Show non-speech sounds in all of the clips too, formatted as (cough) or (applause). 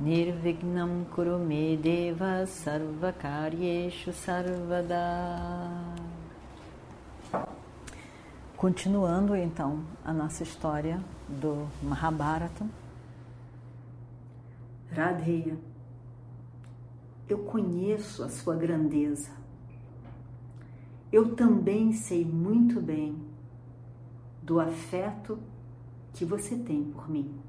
Nirvignam Kurume Deva Sarvakaryeshu Sarvada Continuando então a nossa história do Mahabharata. Radheya, eu conheço a sua grandeza. Eu também sei muito bem do afeto que você tem por mim.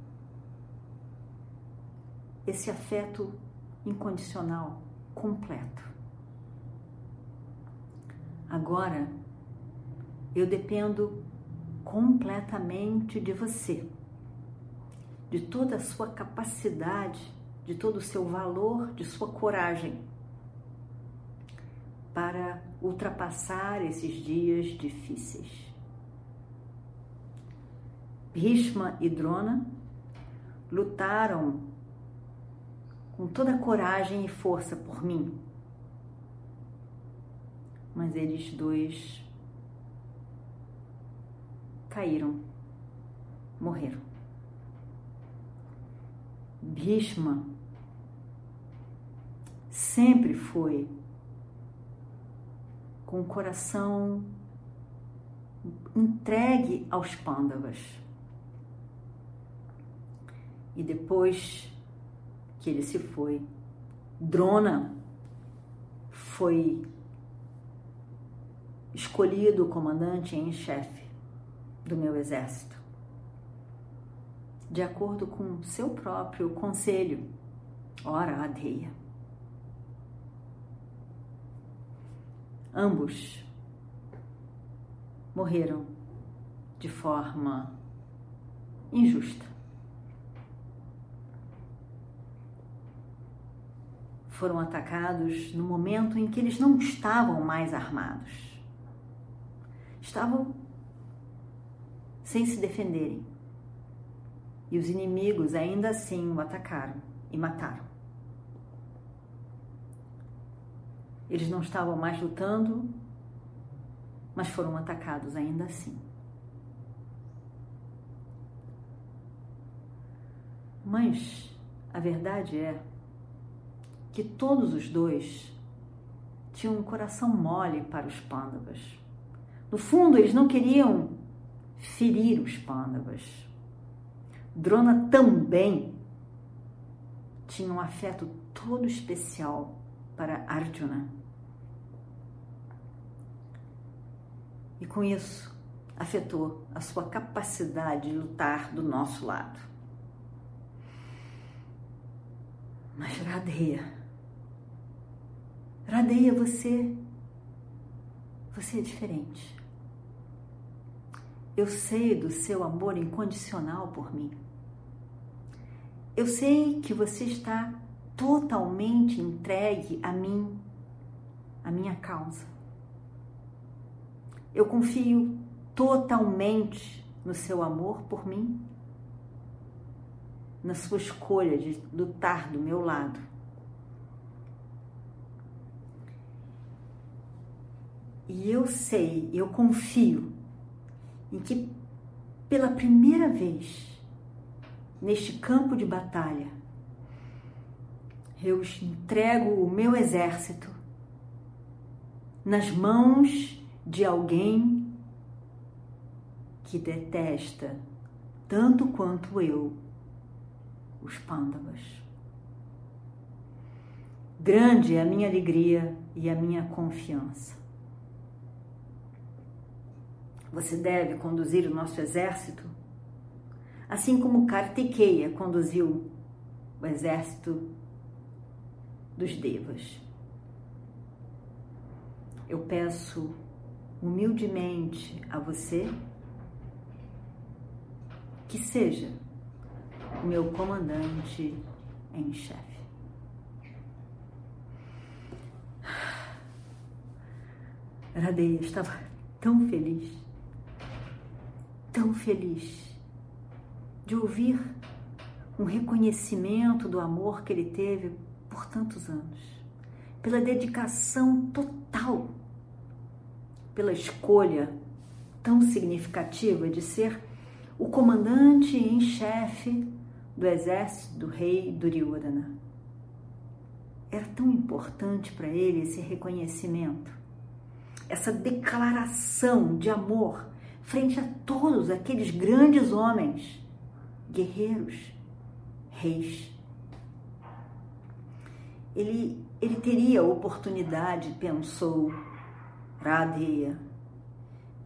Esse afeto incondicional, completo. Agora, eu dependo completamente de você, de toda a sua capacidade, de todo o seu valor, de sua coragem para ultrapassar esses dias difíceis. Bhishma e Drona lutaram com toda coragem e força por mim, mas eles dois caíram, morreram. Bhishma sempre foi com o coração entregue aos pândavas. E depois que ele se foi, Drona foi escolhido comandante em chefe do meu exército, de acordo com seu próprio conselho, ora adeia. Ambos morreram de forma injusta. Foram atacados no momento em que eles não estavam mais armados. Estavam sem se defenderem. E os inimigos ainda assim o atacaram e mataram. Eles não estavam mais lutando, mas foram atacados ainda assim. Mas a verdade é que todos os dois tinham um coração mole para os pândavas. No fundo, eles não queriam ferir os pândavas. Drona também tinha um afeto todo especial para Arjuna. E com isso afetou a sua capacidade de lutar do nosso lado. Mas Radeia, Radeia, você, você é diferente. Eu sei do seu amor incondicional por mim. Eu sei que você está totalmente entregue a mim, a minha causa. Eu confio totalmente no seu amor por mim, na sua escolha de lutar do meu lado. E eu sei, eu confio em que pela primeira vez neste campo de batalha eu entrego o meu exército nas mãos de alguém que detesta tanto quanto eu os pândavas. Grande é a minha alegria e a minha confiança. Você deve conduzir o nosso exército, assim como Kartikeya conduziu o exército dos devas. Eu peço humildemente a você que seja o meu comandante em chefe. (sighs) Radeia estava tão feliz tão feliz de ouvir um reconhecimento do amor que ele teve por tantos anos, pela dedicação total, pela escolha tão significativa de ser o comandante em chefe do exército do rei Duryodhana. Era tão importante para ele esse reconhecimento, essa declaração de amor frente a todos aqueles grandes homens, guerreiros, reis. Ele, ele teria a oportunidade, pensou Radeya,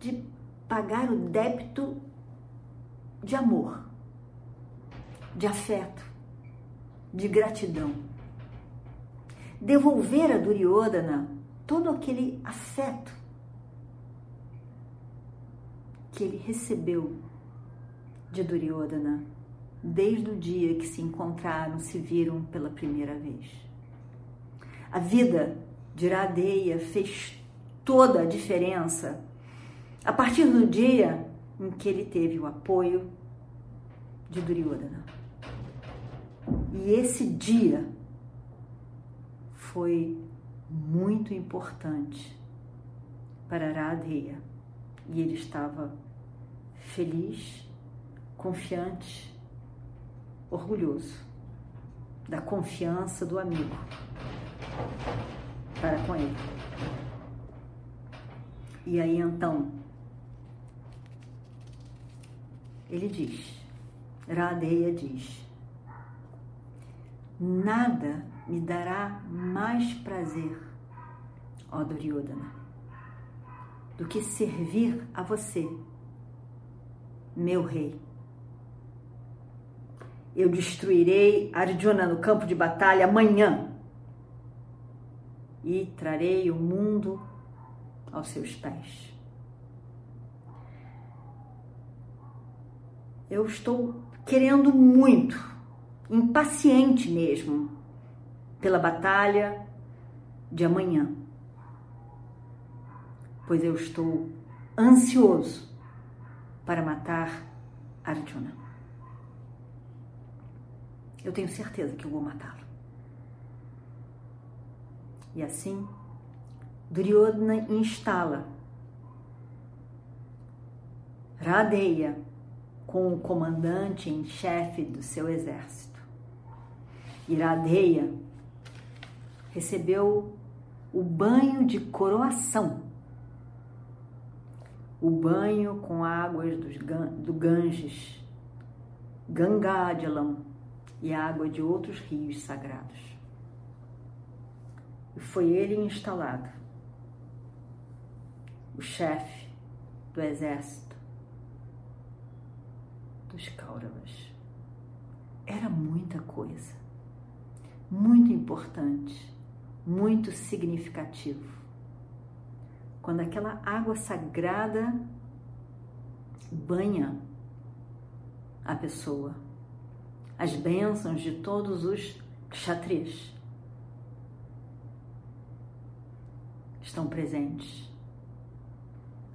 de pagar o débito de amor, de afeto, de gratidão. Devolver a Duryodhana todo aquele afeto que ele recebeu de Duryodhana desde o dia que se encontraram, se viram pela primeira vez. A vida de Iradeia fez toda a diferença a partir do dia em que ele teve o apoio de Duryodhana. E esse dia foi muito importante para Radheya. E ele estava feliz, confiante orgulhoso da confiança do amigo para com ele. E aí então, ele diz, Radeya diz, nada me dará mais prazer, ó Duryodhana, do que servir a você, meu rei eu destruirei Arjuna no campo de batalha amanhã e trarei o mundo aos seus pés. Eu estou querendo muito, impaciente mesmo, pela batalha de amanhã, pois eu estou ansioso para matar Arjuna. Eu tenho certeza que eu vou matá-lo. E assim, Duryodhana instala Radeya com o comandante em chefe do seu exército. E Radeya recebeu o banho de coroação, o banho com águas do Ganges, Gangajalam, e água de outros rios sagrados. E foi ele instalado, o chefe do exército dos Kauravas. Era muita coisa, muito importante, muito significativo. Quando aquela água sagrada banha a pessoa as bênçãos de todos os kshatriyas estão presentes.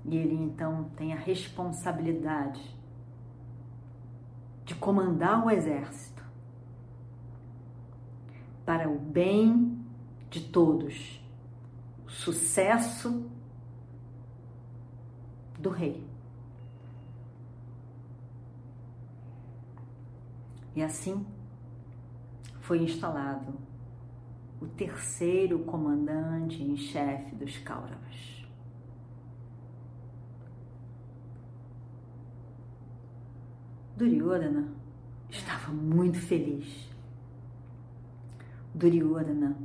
E ele então tem a responsabilidade de comandar o exército para o bem de todos, o sucesso do rei. E assim foi instalado o terceiro comandante em chefe dos Kauravas. Duryodhana estava muito feliz. Duryodhana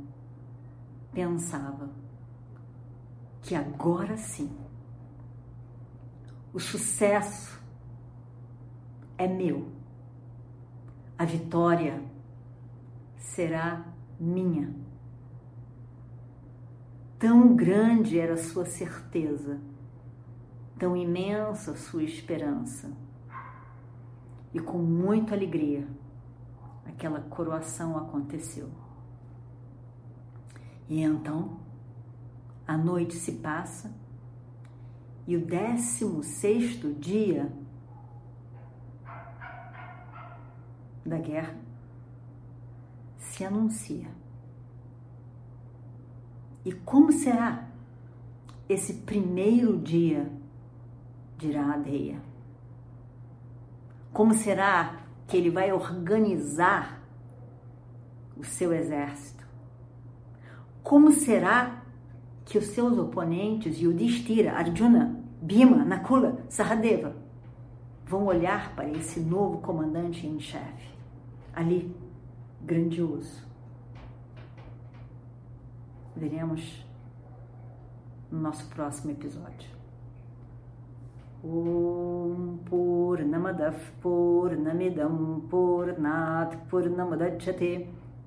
pensava que agora sim o sucesso é meu a vitória será minha. Tão grande era a sua certeza, tão imensa a sua esperança. E com muita alegria, aquela coroação aconteceu. E então, a noite se passa E o décimo sexto dia da guerra se anuncia. E como será esse primeiro dia de Iradeia? Como será que ele vai organizar o seu exército? Como será que os seus oponentes, Yudhishthira, Arjuna, Bhima, Nakula, Sahadeva, vão olhar para esse novo comandante em chefe, ali, grandioso? Veremos no nosso próximo episódio. Om Purnamadav Purnamidam Purnat Purnamadachyate